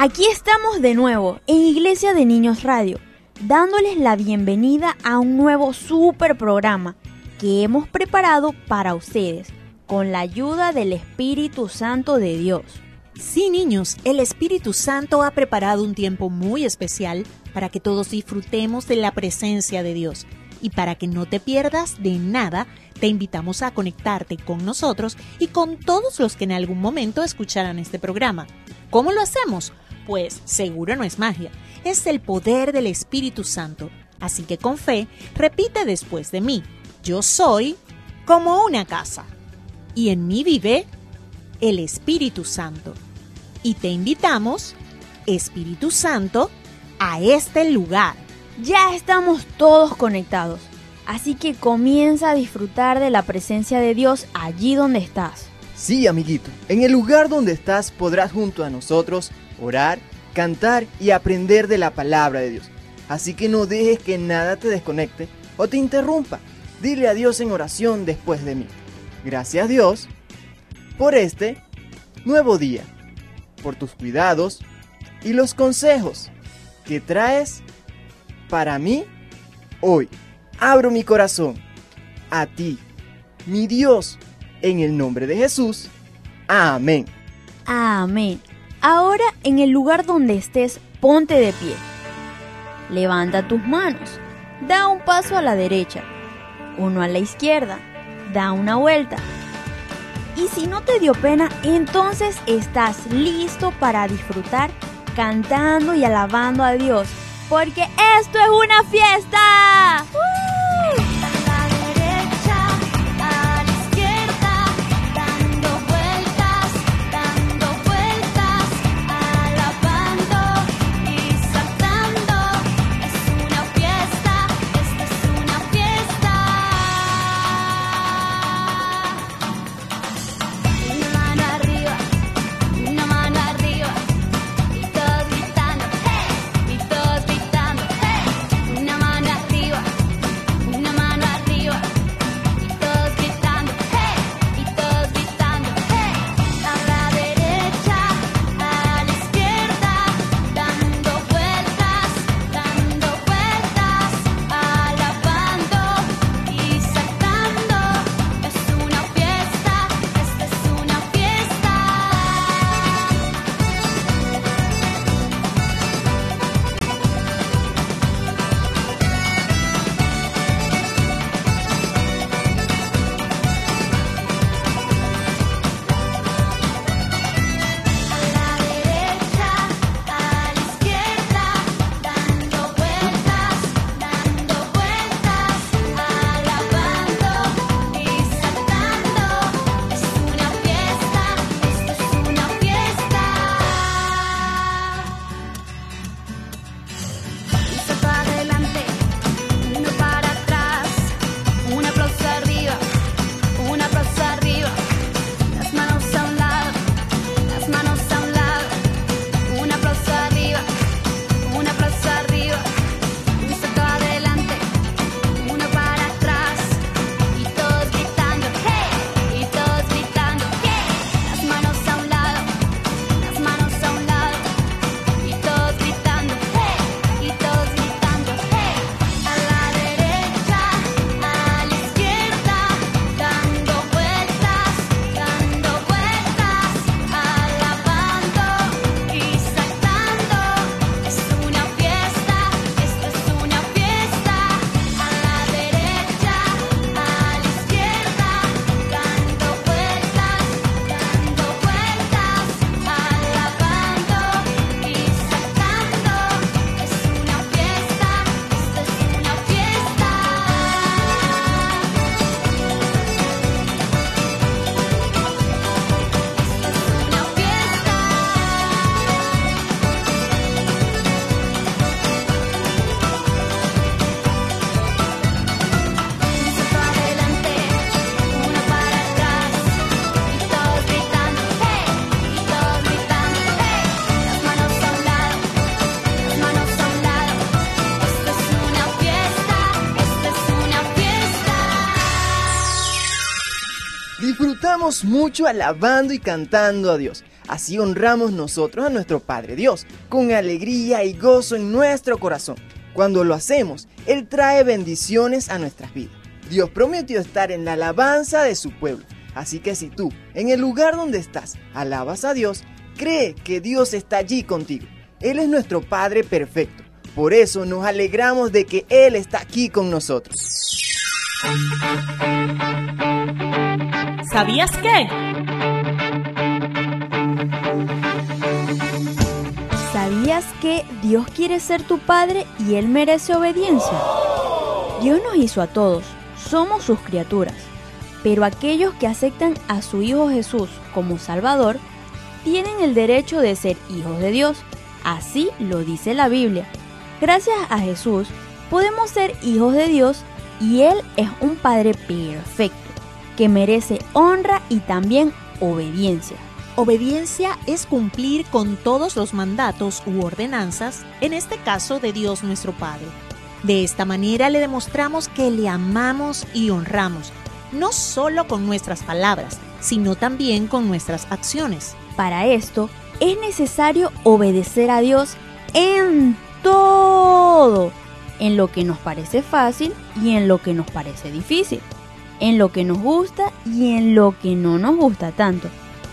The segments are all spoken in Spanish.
Aquí estamos de nuevo en Iglesia de Niños Radio, dándoles la bienvenida a un nuevo super programa que hemos preparado para ustedes con la ayuda del Espíritu Santo de Dios. Sí, niños, el Espíritu Santo ha preparado un tiempo muy especial para que todos disfrutemos de la presencia de Dios. Y para que no te pierdas de nada, te invitamos a conectarte con nosotros y con todos los que en algún momento escucharán este programa. ¿Cómo lo hacemos? Pues seguro no es magia, es el poder del Espíritu Santo. Así que con fe, repite después de mí, yo soy como una casa, y en mí vive el Espíritu Santo. Y te invitamos, Espíritu Santo, a este lugar. Ya estamos todos conectados, así que comienza a disfrutar de la presencia de Dios allí donde estás. Sí, amiguito, en el lugar donde estás podrás junto a nosotros orar, cantar y aprender de la palabra de Dios. Así que no dejes que nada te desconecte o te interrumpa. Dile a Dios en oración después de mí. Gracias Dios por este nuevo día, por tus cuidados y los consejos que traes para mí hoy. Abro mi corazón a ti, mi Dios, en el nombre de Jesús. Amén. Amén. Ahora en el lugar donde estés, ponte de pie. Levanta tus manos. Da un paso a la derecha, uno a la izquierda. Da una vuelta. Y si no te dio pena, entonces estás listo para disfrutar cantando y alabando a Dios. Porque esto es una fiesta. Mucho alabando y cantando a Dios. Así honramos nosotros a nuestro Padre Dios, con alegría y gozo en nuestro corazón. Cuando lo hacemos, Él trae bendiciones a nuestras vidas. Dios prometió estar en la alabanza de su pueblo. Así que si tú, en el lugar donde estás, alabas a Dios, cree que Dios está allí contigo. Él es nuestro Padre perfecto. Por eso nos alegramos de que Él está aquí con nosotros. ¿Sabías qué? ¿Sabías que Dios quiere ser tu Padre y Él merece obediencia? Dios nos hizo a todos, somos sus criaturas, pero aquellos que aceptan a su Hijo Jesús como Salvador tienen el derecho de ser hijos de Dios. Así lo dice la Biblia. Gracias a Jesús podemos ser hijos de Dios y Él es un Padre perfecto que merece honra y también obediencia. Obediencia es cumplir con todos los mandatos u ordenanzas, en este caso de Dios nuestro Padre. De esta manera le demostramos que le amamos y honramos, no solo con nuestras palabras, sino también con nuestras acciones. Para esto es necesario obedecer a Dios en todo, en lo que nos parece fácil y en lo que nos parece difícil, en lo que nos gusta y en lo que no nos gusta tanto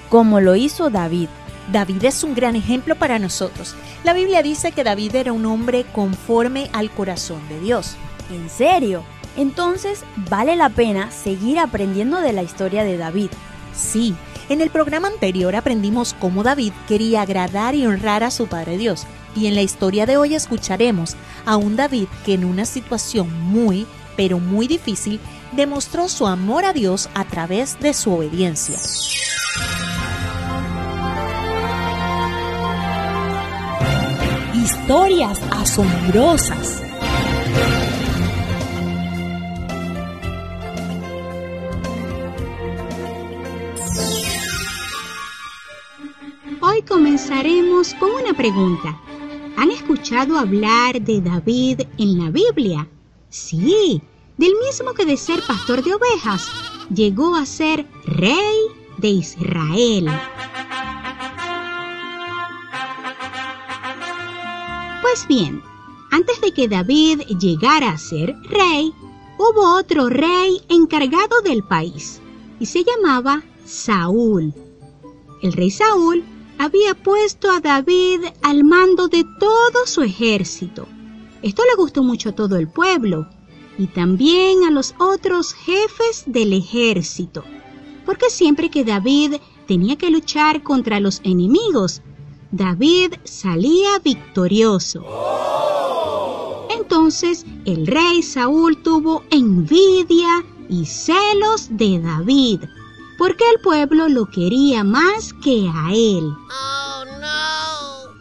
como lo hizo David. David es un gran ejemplo para nosotros. La Biblia dice que David era un hombre conforme al corazón de Dios. ¿En serio? Entonces vale la pena seguir aprendiendo de la historia de David. Sí, en el programa anterior aprendimos cómo David quería agradar y honrar a su Padre Dios. Y en la historia de hoy escucharemos a un David que en una situación muy, pero muy difícil, demostró su amor a Dios a través de su obediencia. Historias asombrosas. Hoy comenzaremos con una pregunta. ¿Han escuchado hablar de David en la Biblia? Sí, del mismo que de ser pastor de ovejas, llegó a ser rey de Israel. Pues bien, antes de que David llegara a ser rey, hubo otro rey encargado del país y se llamaba Saúl. El rey Saúl había puesto a David al mando de todo su ejército. Esto le gustó mucho a todo el pueblo y también a los otros jefes del ejército, porque siempre que David tenía que luchar contra los enemigos, David salía victorioso. Entonces el rey Saúl tuvo envidia y celos de David, porque el pueblo lo quería más que a él.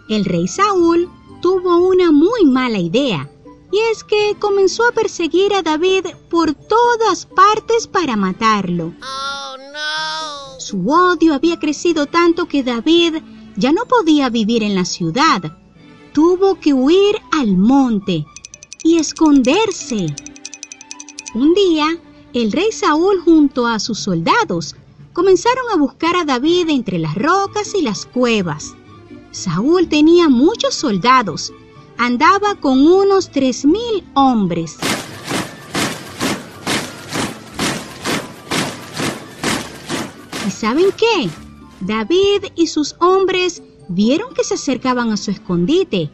El rey Saúl tuvo una muy mala idea, y es que comenzó a perseguir a David por todas partes para matarlo. Su odio había crecido tanto que David ya no podía vivir en la ciudad. Tuvo que huir al monte y esconderse. Un día, el rey Saúl junto a sus soldados comenzaron a buscar a David entre las rocas y las cuevas. Saúl tenía muchos soldados. Andaba con unos tres mil hombres. ¿Y saben qué? David y sus hombres vieron que se acercaban a su escondite.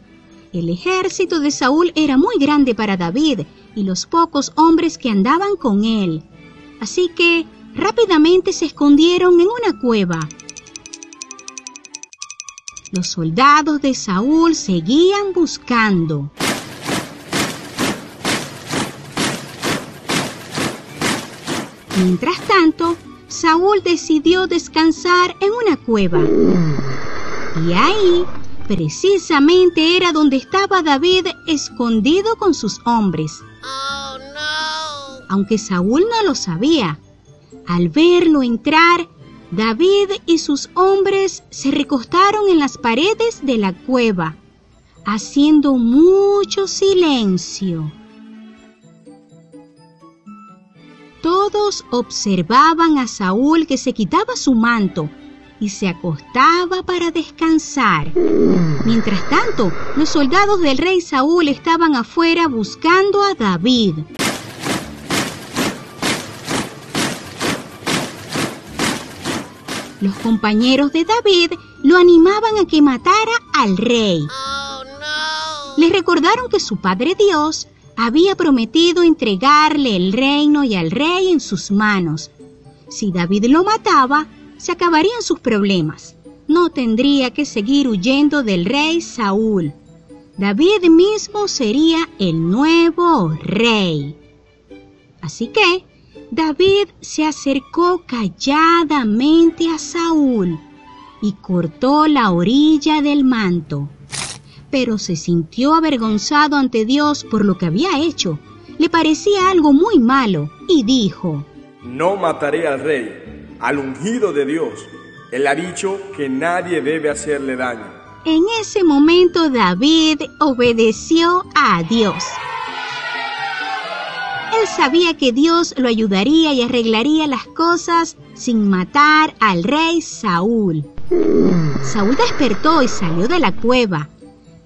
El ejército de Saúl era muy grande para David y los pocos hombres que andaban con él. Así que rápidamente se escondieron en una cueva. Los soldados de Saúl seguían buscando. Mientras tanto, Saúl decidió descansar en una cueva. Y ahí, precisamente era donde estaba David escondido con sus hombres. Aunque Saúl no lo sabía, al verlo entrar, David y sus hombres se recostaron en las paredes de la cueva, haciendo mucho silencio. Todo todos observaban a Saúl que se quitaba su manto y se acostaba para descansar. Mientras tanto, los soldados del rey Saúl estaban afuera buscando a David. Los compañeros de David lo animaban a que matara al rey. Les recordaron que su padre Dios había prometido entregarle el reino y al rey en sus manos. Si David lo mataba, se acabarían sus problemas. No tendría que seguir huyendo del rey Saúl. David mismo sería el nuevo rey. Así que David se acercó calladamente a Saúl y cortó la orilla del manto. Pero se sintió avergonzado ante Dios por lo que había hecho. Le parecía algo muy malo y dijo, No mataré al rey, al ungido de Dios. Él ha dicho que nadie debe hacerle daño. En ese momento David obedeció a Dios. Él sabía que Dios lo ayudaría y arreglaría las cosas sin matar al rey Saúl. Saúl despertó y salió de la cueva.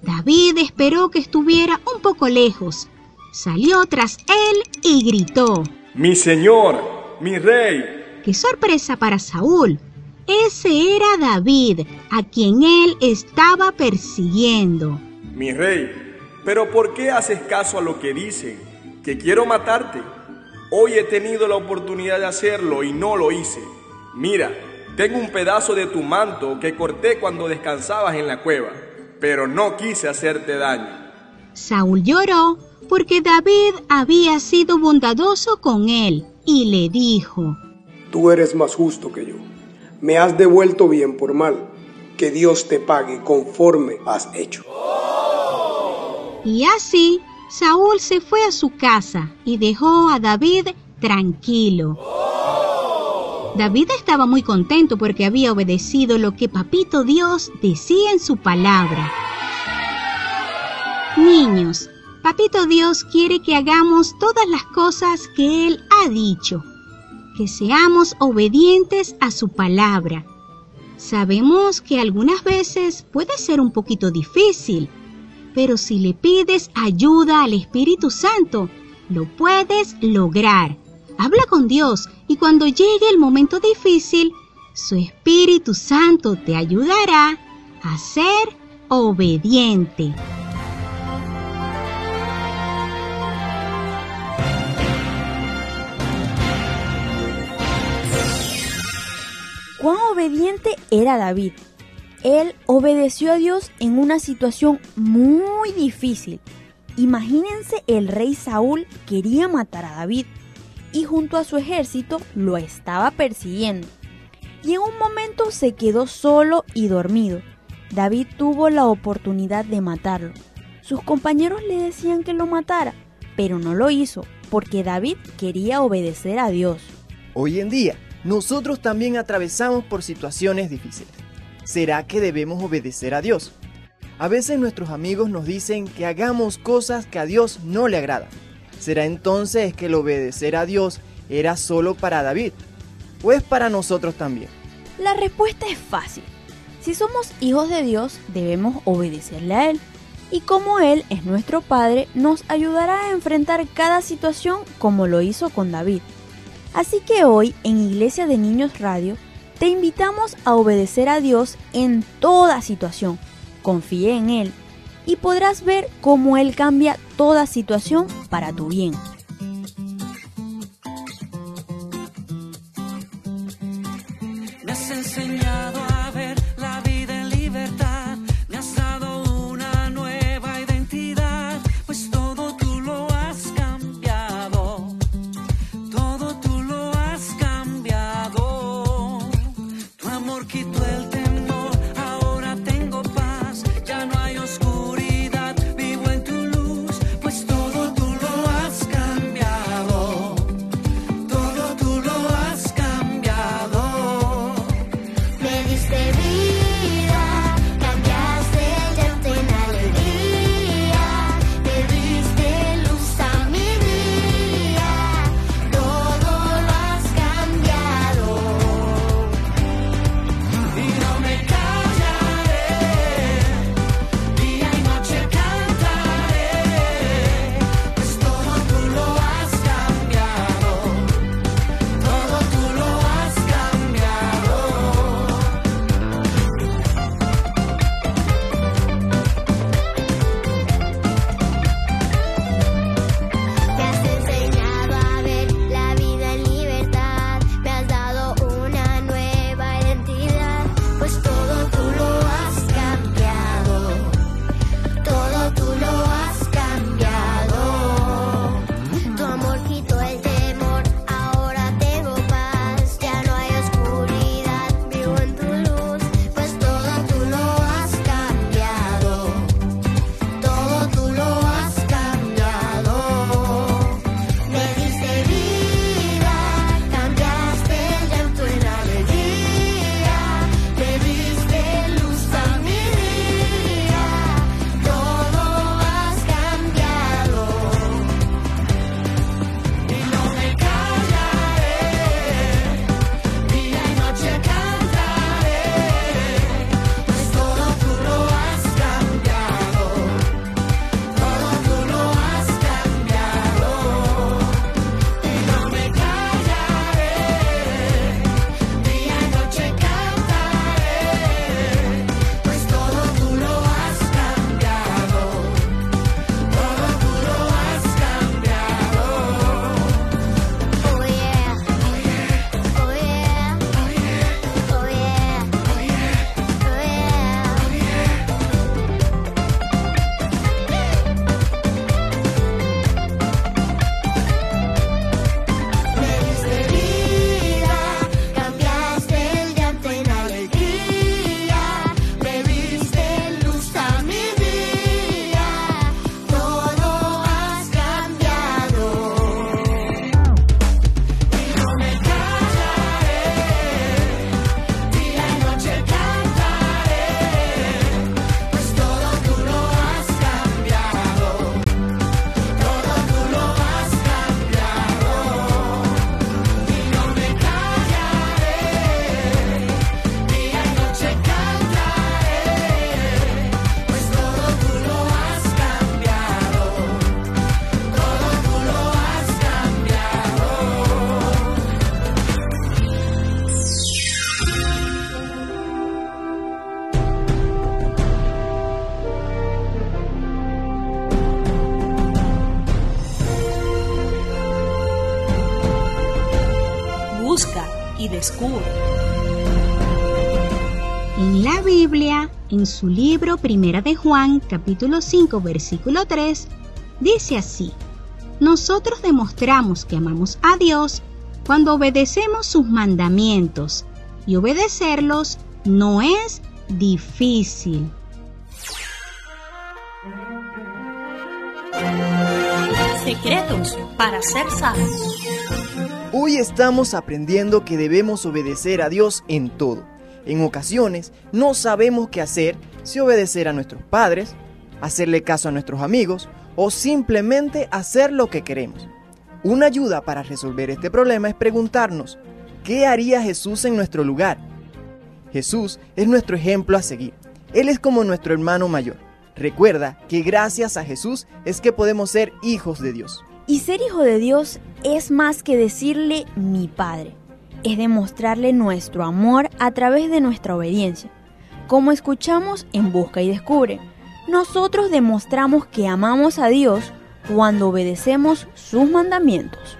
David esperó que estuviera un poco lejos. Salió tras él y gritó. Mi señor, mi rey. ¡Qué sorpresa para Saúl! Ese era David, a quien él estaba persiguiendo. Mi rey, pero ¿por qué haces caso a lo que dicen? Que quiero matarte. Hoy he tenido la oportunidad de hacerlo y no lo hice. Mira, tengo un pedazo de tu manto que corté cuando descansabas en la cueva, pero no quise hacerte daño. Saúl lloró porque David había sido bondadoso con él y le dijo, Tú eres más justo que yo. Me has devuelto bien por mal. Que Dios te pague conforme has hecho. Y así Saúl se fue a su casa y dejó a David tranquilo. David estaba muy contento porque había obedecido lo que Papito Dios decía en su palabra. Niños, Papito Dios quiere que hagamos todas las cosas que Él ha dicho, que seamos obedientes a su palabra. Sabemos que algunas veces puede ser un poquito difícil, pero si le pides ayuda al Espíritu Santo, lo puedes lograr. Habla con Dios y cuando llegue el momento difícil, su Espíritu Santo te ayudará a ser obediente. ¿Cuán obediente era David? Él obedeció a Dios en una situación muy difícil. Imagínense el rey Saúl quería matar a David y junto a su ejército lo estaba persiguiendo. Y en un momento se quedó solo y dormido. David tuvo la oportunidad de matarlo. Sus compañeros le decían que lo matara, pero no lo hizo porque David quería obedecer a Dios. Hoy en día, nosotros también atravesamos por situaciones difíciles. ¿Será que debemos obedecer a Dios? A veces nuestros amigos nos dicen que hagamos cosas que a Dios no le agradan. ¿Será entonces que el obedecer a Dios era solo para David? ¿O es para nosotros también? La respuesta es fácil. Si somos hijos de Dios, debemos obedecerle a Él. Y como Él es nuestro Padre, nos ayudará a enfrentar cada situación como lo hizo con David. Así que hoy en Iglesia de Niños Radio te invitamos a obedecer a Dios en toda situación. Confíe en Él y podrás ver cómo Él cambia toda situación para tu bien. En su libro Primera de Juan, capítulo 5, versículo 3, dice así: Nosotros demostramos que amamos a Dios cuando obedecemos sus mandamientos, y obedecerlos no es difícil. Secretos para ser sabios. Hoy estamos aprendiendo que debemos obedecer a Dios en todo. En ocasiones no sabemos qué hacer si obedecer a nuestros padres, hacerle caso a nuestros amigos o simplemente hacer lo que queremos. Una ayuda para resolver este problema es preguntarnos, ¿qué haría Jesús en nuestro lugar? Jesús es nuestro ejemplo a seguir. Él es como nuestro hermano mayor. Recuerda que gracias a Jesús es que podemos ser hijos de Dios. Y ser hijo de Dios es más que decirle mi Padre, es demostrarle nuestro amor a través de nuestra obediencia. Como escuchamos en Busca y Descubre, nosotros demostramos que amamos a Dios cuando obedecemos sus mandamientos.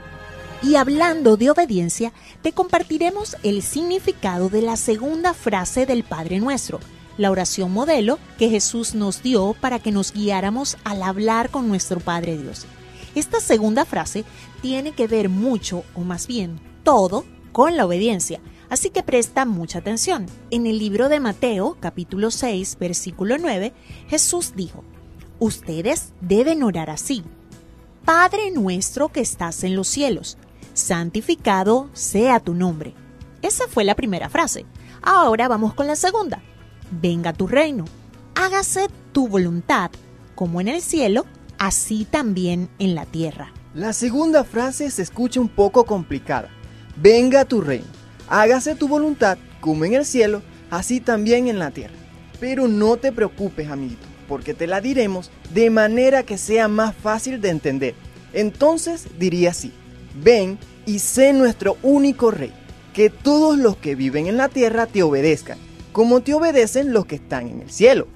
Y hablando de obediencia, te compartiremos el significado de la segunda frase del Padre Nuestro, la oración modelo que Jesús nos dio para que nos guiáramos al hablar con nuestro Padre Dios. Esta segunda frase tiene que ver mucho, o más bien todo, con la obediencia, así que presta mucha atención. En el libro de Mateo, capítulo 6, versículo 9, Jesús dijo, Ustedes deben orar así. Padre nuestro que estás en los cielos, santificado sea tu nombre. Esa fue la primera frase. Ahora vamos con la segunda. Venga tu reino. Hágase tu voluntad, como en el cielo, así también en la tierra. La segunda frase se escucha un poco complicada. Venga tu reino, hágase tu voluntad como en el cielo, así también en la tierra. Pero no te preocupes, amiguito, porque te la diremos de manera que sea más fácil de entender. Entonces diría así, ven y sé nuestro único rey, que todos los que viven en la tierra te obedezcan, como te obedecen los que están en el cielo.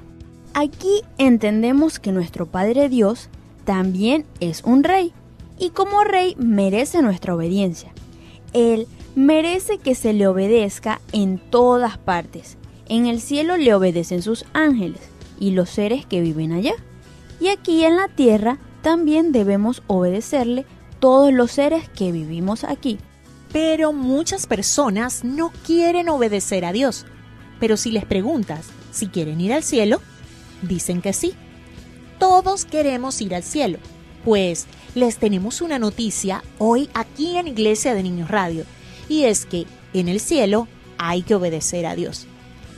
Aquí entendemos que nuestro Padre Dios también es un rey y como rey merece nuestra obediencia. Él merece que se le obedezca en todas partes. En el cielo le obedecen sus ángeles y los seres que viven allá. Y aquí en la tierra también debemos obedecerle todos los seres que vivimos aquí. Pero muchas personas no quieren obedecer a Dios. Pero si les preguntas si quieren ir al cielo, dicen que sí. Todos queremos ir al cielo. Pues les tenemos una noticia hoy aquí en Iglesia de Niños Radio. Y es que en el cielo hay que obedecer a Dios.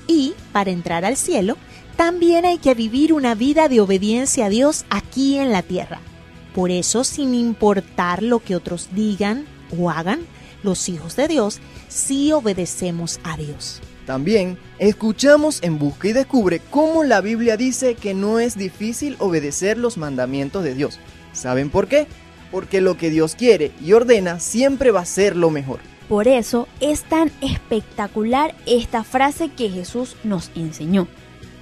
Y para entrar al cielo, también hay que vivir una vida de obediencia a Dios aquí en la tierra. Por eso, sin importar lo que otros digan o hagan, los hijos de Dios sí obedecemos a Dios. También escuchamos en Busca y Descubre cómo la Biblia dice que no es difícil obedecer los mandamientos de Dios. ¿Saben por qué? Porque lo que Dios quiere y ordena siempre va a ser lo mejor. Por eso es tan espectacular esta frase que Jesús nos enseñó.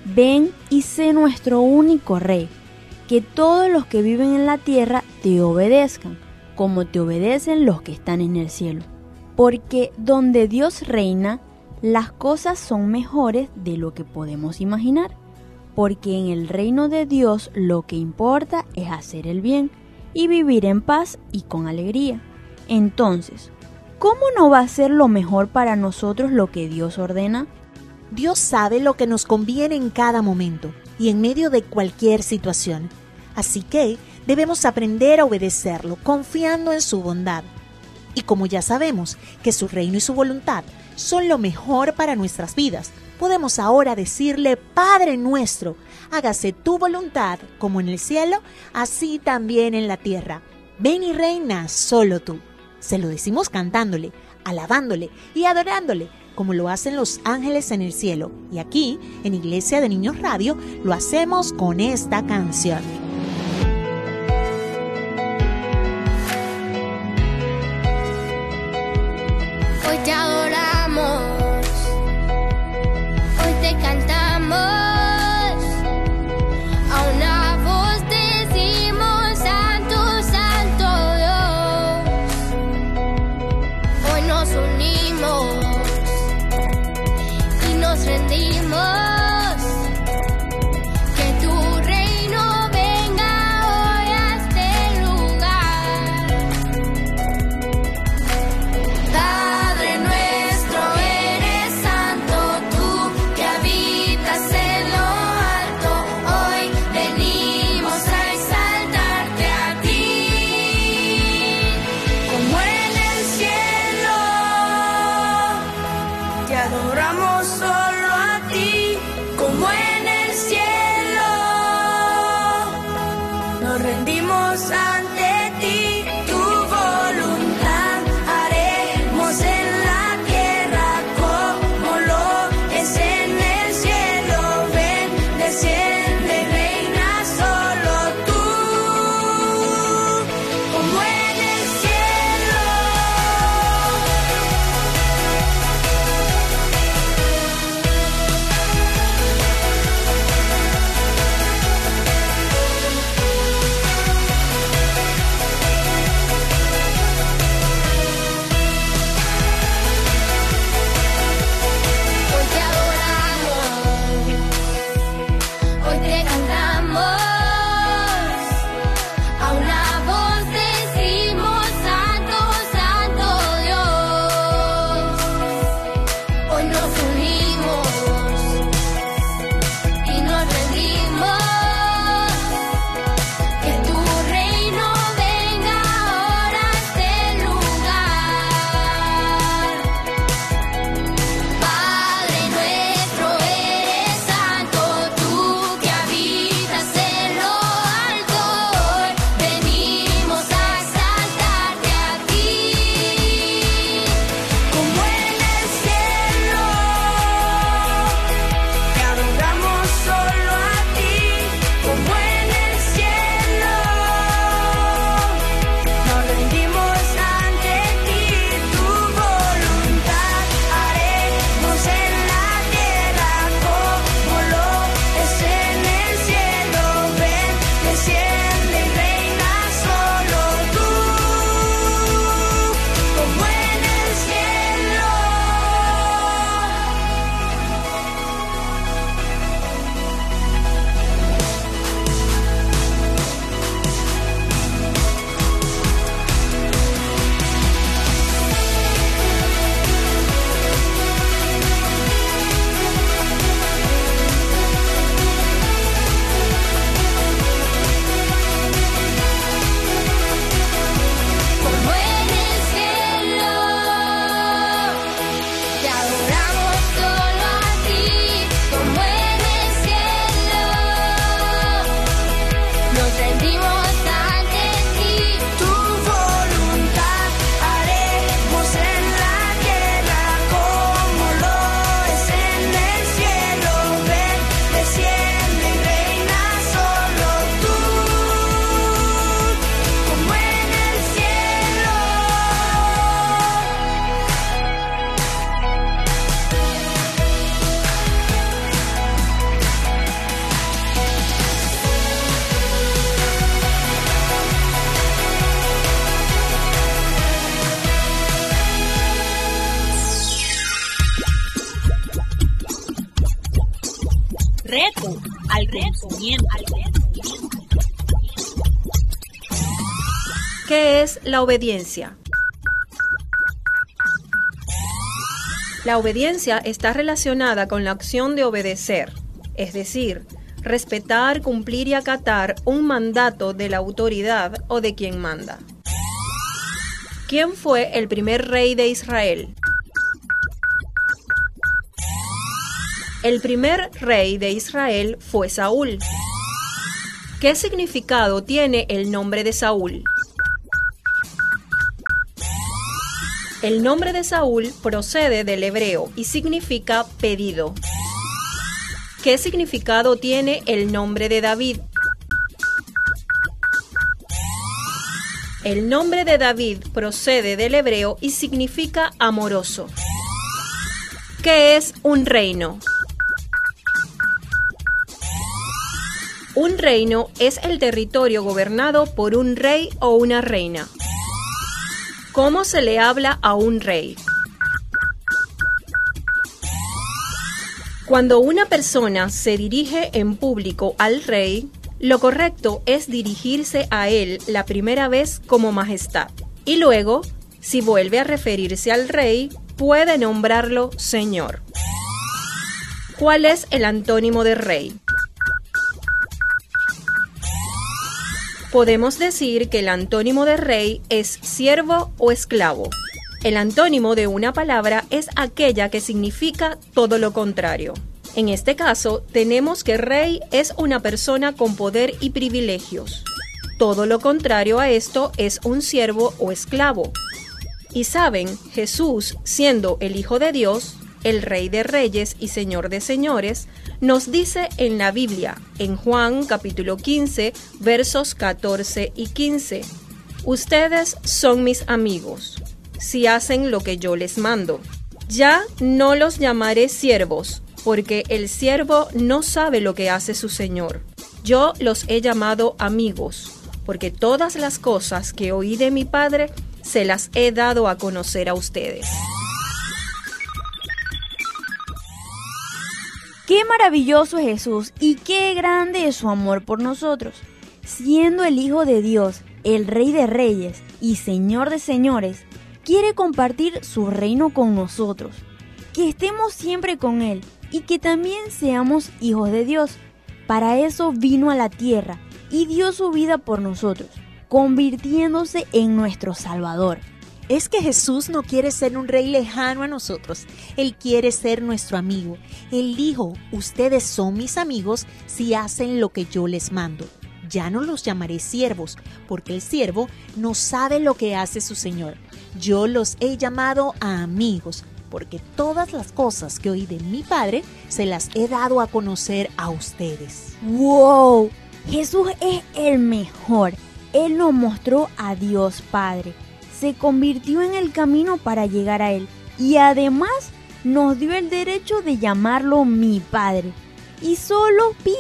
Ven y sé nuestro único rey, que todos los que viven en la tierra te obedezcan, como te obedecen los que están en el cielo. Porque donde Dios reina, las cosas son mejores de lo que podemos imaginar, porque en el reino de Dios lo que importa es hacer el bien y vivir en paz y con alegría. Entonces, ¿cómo no va a ser lo mejor para nosotros lo que Dios ordena? Dios sabe lo que nos conviene en cada momento y en medio de cualquier situación. Así que debemos aprender a obedecerlo confiando en su bondad. Y como ya sabemos que su reino y su voluntad son lo mejor para nuestras vidas. Podemos ahora decirle, Padre nuestro, hágase tu voluntad como en el cielo, así también en la tierra. Ven y reina solo tú. Se lo decimos cantándole, alabándole y adorándole, como lo hacen los ángeles en el cielo. Y aquí, en Iglesia de Niños Radio, lo hacemos con esta canción. La obediencia? La obediencia está relacionada con la acción de obedecer, es decir, respetar, cumplir y acatar un mandato de la autoridad o de quien manda. ¿Quién fue el primer rey de Israel? El primer rey de Israel fue Saúl. ¿Qué significado tiene el nombre de Saúl? El nombre de Saúl procede del hebreo y significa pedido. ¿Qué significado tiene el nombre de David? El nombre de David procede del hebreo y significa amoroso. ¿Qué es un reino? Un reino es el territorio gobernado por un rey o una reina. ¿Cómo se le habla a un rey? Cuando una persona se dirige en público al rey, lo correcto es dirigirse a él la primera vez como majestad y luego, si vuelve a referirse al rey, puede nombrarlo señor. ¿Cuál es el antónimo de rey? Podemos decir que el antónimo de rey es siervo o esclavo. El antónimo de una palabra es aquella que significa todo lo contrario. En este caso, tenemos que rey es una persona con poder y privilegios. Todo lo contrario a esto es un siervo o esclavo. Y saben, Jesús, siendo el Hijo de Dios, el Rey de Reyes y Señor de Señores, nos dice en la Biblia, en Juan capítulo 15, versos 14 y 15, Ustedes son mis amigos si hacen lo que yo les mando. Ya no los llamaré siervos, porque el siervo no sabe lo que hace su Señor. Yo los he llamado amigos, porque todas las cosas que oí de mi Padre se las he dado a conocer a ustedes. Qué maravilloso es Jesús y qué grande es su amor por nosotros. Siendo el Hijo de Dios, el Rey de Reyes y Señor de Señores, quiere compartir su reino con nosotros, que estemos siempre con Él y que también seamos hijos de Dios. Para eso vino a la tierra y dio su vida por nosotros, convirtiéndose en nuestro Salvador. Es que Jesús no quiere ser un rey lejano a nosotros, Él quiere ser nuestro amigo. Él dijo, ustedes son mis amigos si hacen lo que yo les mando ya no los llamaré siervos, porque el siervo no sabe lo que hace su Señor. Yo los he llamado a amigos, porque todas las cosas que oí de mi Padre se las he dado a conocer a ustedes. ¡Wow! Jesús es el mejor. Él nos mostró a Dios Padre. Se convirtió en el camino para llegar a Él. Y además nos dio el derecho de llamarlo mi Padre. Y solo pide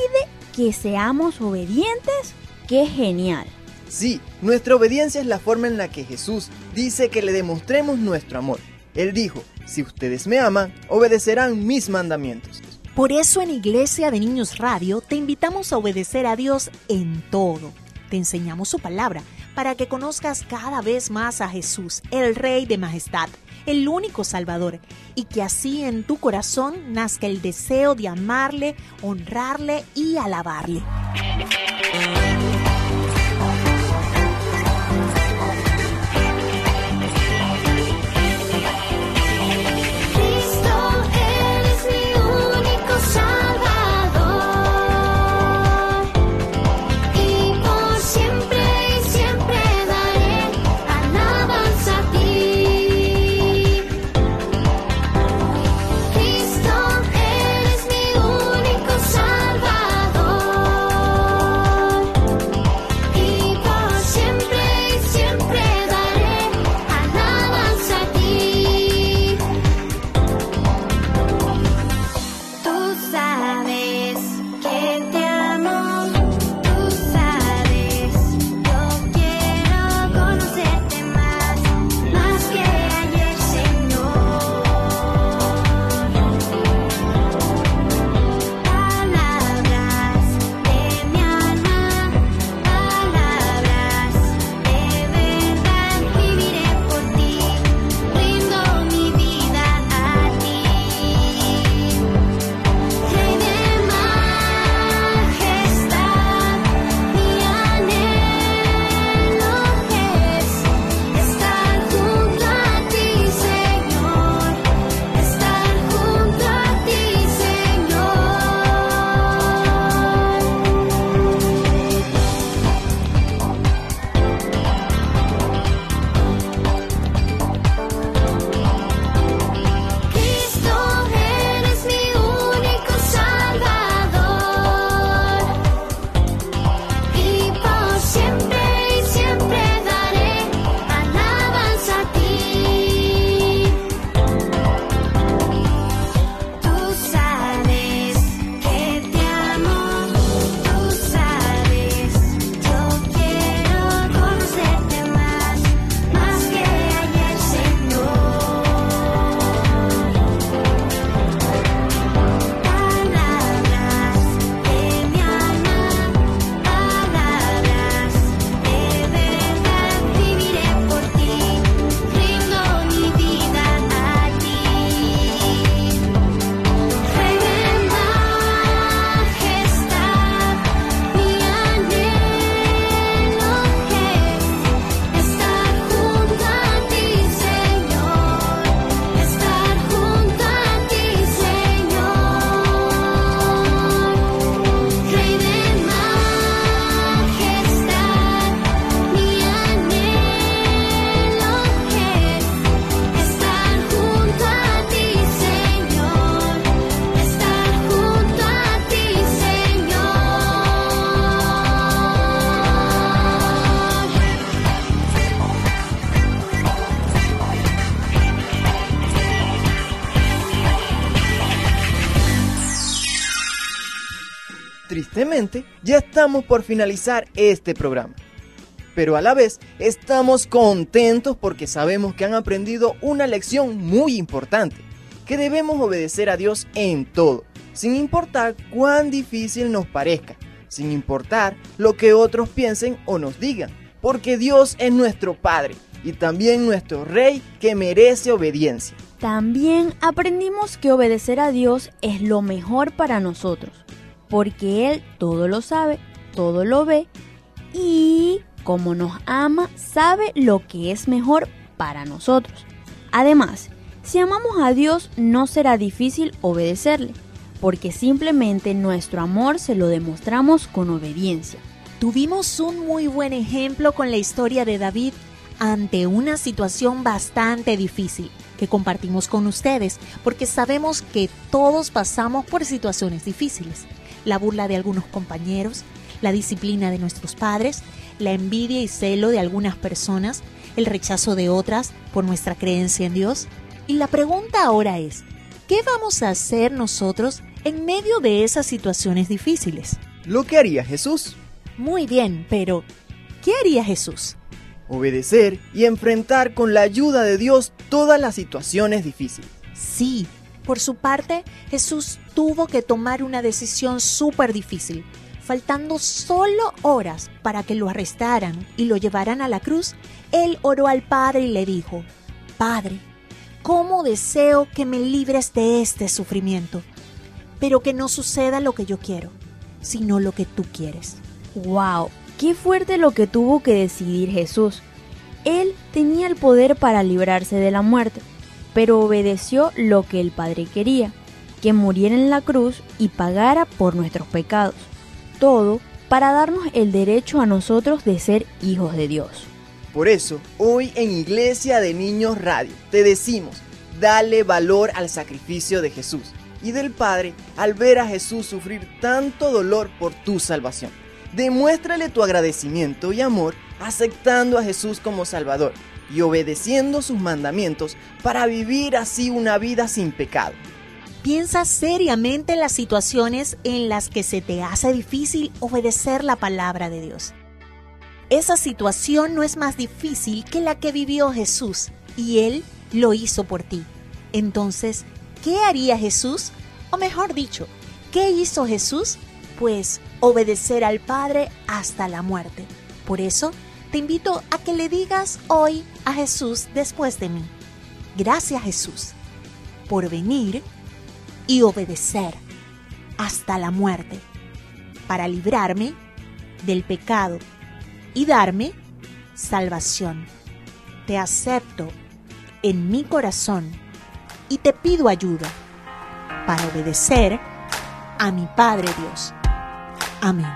que seamos obedientes, qué genial. Sí, nuestra obediencia es la forma en la que Jesús dice que le demostremos nuestro amor. Él dijo, si ustedes me aman, obedecerán mis mandamientos. Por eso en Iglesia de Niños Radio te invitamos a obedecer a Dios en todo. Te enseñamos su palabra para que conozcas cada vez más a Jesús, el Rey de Majestad el único Salvador, y que así en tu corazón nazca el deseo de amarle, honrarle y alabarle. Tristemente, ya estamos por finalizar este programa. Pero a la vez estamos contentos porque sabemos que han aprendido una lección muy importante, que debemos obedecer a Dios en todo, sin importar cuán difícil nos parezca, sin importar lo que otros piensen o nos digan, porque Dios es nuestro Padre y también nuestro Rey que merece obediencia. También aprendimos que obedecer a Dios es lo mejor para nosotros, porque Él todo lo sabe, todo lo ve y como nos ama, sabe lo que es mejor para nosotros. Además, si amamos a Dios no será difícil obedecerle, porque simplemente nuestro amor se lo demostramos con obediencia. Tuvimos un muy buen ejemplo con la historia de David ante una situación bastante difícil que compartimos con ustedes, porque sabemos que todos pasamos por situaciones difíciles. La burla de algunos compañeros, la disciplina de nuestros padres, la envidia y celo de algunas personas, el rechazo de otras por nuestra creencia en Dios. Y la pregunta ahora es, ¿qué vamos a hacer nosotros en medio de esas situaciones difíciles? Lo que haría Jesús. Muy bien, pero ¿qué haría Jesús? Obedecer y enfrentar con la ayuda de Dios todas las situaciones difíciles. Sí, por su parte, Jesús tuvo que tomar una decisión súper difícil. Faltando solo horas para que lo arrestaran y lo llevaran a la cruz, él oró al Padre y le dijo, Padre, ¿cómo deseo que me libres de este sufrimiento? Pero que no suceda lo que yo quiero, sino lo que tú quieres. ¡Wow! Qué fuerte lo que tuvo que decidir Jesús. Él tenía el poder para librarse de la muerte, pero obedeció lo que el Padre quería, que muriera en la cruz y pagara por nuestros pecados todo para darnos el derecho a nosotros de ser hijos de Dios. Por eso, hoy en Iglesia de Niños Radio te decimos, dale valor al sacrificio de Jesús y del Padre al ver a Jesús sufrir tanto dolor por tu salvación. Demuéstrale tu agradecimiento y amor aceptando a Jesús como Salvador y obedeciendo sus mandamientos para vivir así una vida sin pecado. Piensa seriamente en las situaciones en las que se te hace difícil obedecer la palabra de Dios. Esa situación no es más difícil que la que vivió Jesús y Él lo hizo por ti. Entonces, ¿qué haría Jesús? O mejor dicho, ¿qué hizo Jesús? Pues obedecer al Padre hasta la muerte. Por eso, te invito a que le digas hoy a Jesús después de mí. Gracias Jesús por venir y obedecer hasta la muerte para librarme del pecado y darme salvación. Te acepto en mi corazón y te pido ayuda para obedecer a mi Padre Dios. Amén.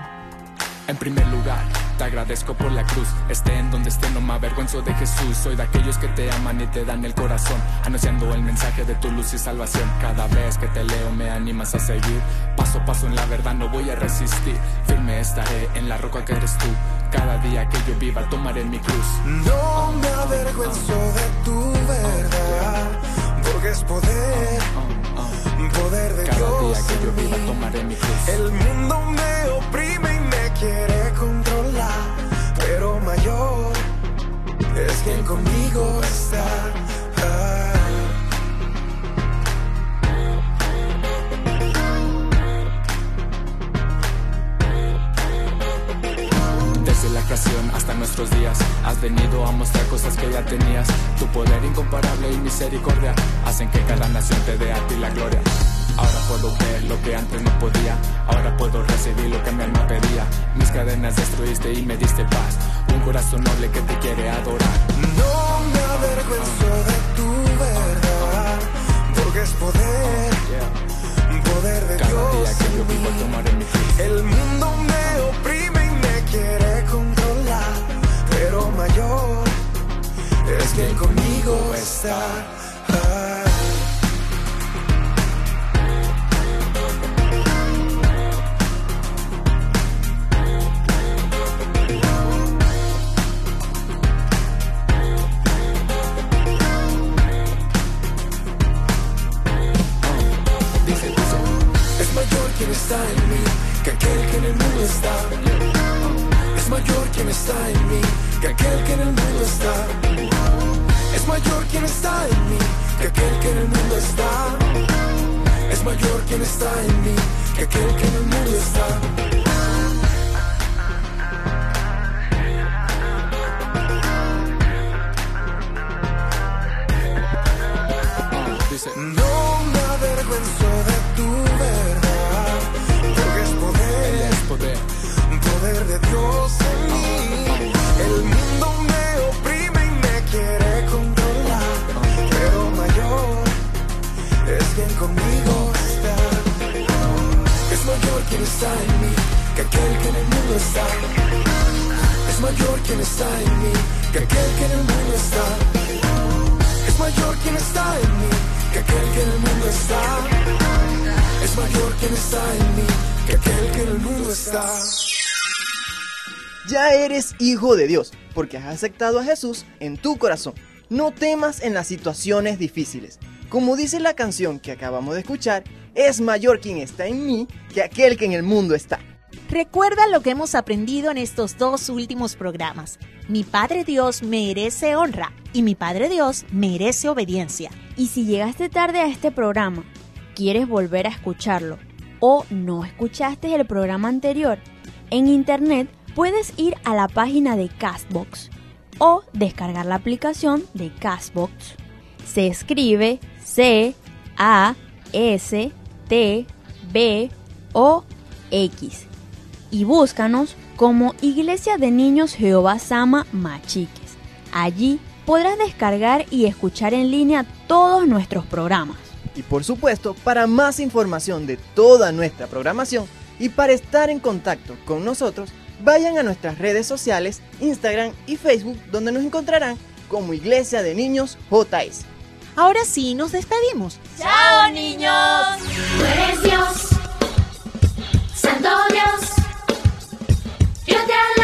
En primer lugar, te agradezco por la cruz, esté en donde esté, no me avergüenzo de Jesús. Soy de aquellos que te aman y te dan el corazón, anunciando el mensaje de tu luz y salvación. Cada vez que te leo me animas a seguir, paso a paso en la verdad no voy a resistir. Firme estaré en la roca que eres tú. Cada día que yo viva tomaré mi cruz. No me avergüenzo de tu verdad, porque es poder, poder de Cada Dios. día que yo viva tomaré mi cruz. El mundo me oprime quien conmigo está. Desde la creación hasta nuestros días Has venido a mostrar cosas que ya tenías. Tu poder incomparable y misericordia Hacen que cada nación te dé a ti la gloria. Ahora puedo ver lo que antes no podía Ahora puedo recibir lo que mi alma pedía. Mis cadenas destruiste y me diste paz corazón noble que te quiere adorar No me avergüenzo de tu verdad, porque es poder, poder de Cada Dios. día que yo en vivo mí. tomaré mi cruz El mundo me oprime y me quiere controlar, pero mayor es quien conmigo está. Hijo de Dios, porque has aceptado a Jesús en tu corazón. No temas en las situaciones difíciles. Como dice la canción que acabamos de escuchar, es mayor quien está en mí que aquel que en el mundo está. Recuerda lo que hemos aprendido en estos dos últimos programas. Mi Padre Dios merece honra y mi Padre Dios merece obediencia. Y si llegaste tarde a este programa, quieres volver a escucharlo o no escuchaste el programa anterior, en internet puedes ir a la página de Castbox o descargar la aplicación de Castbox. Se escribe C A S T B O X y búscanos como Iglesia de Niños Jehová Sama Machiques. Allí podrás descargar y escuchar en línea todos nuestros programas. Y por supuesto, para más información de toda nuestra programación y para estar en contacto con nosotros, vayan a nuestras redes sociales, Instagram y Facebook, donde nos encontrarán como Iglesia de Niños JS. Ahora sí, nos despedimos. ¡Chao, niños! Tú Dios, Santo Dios, yo te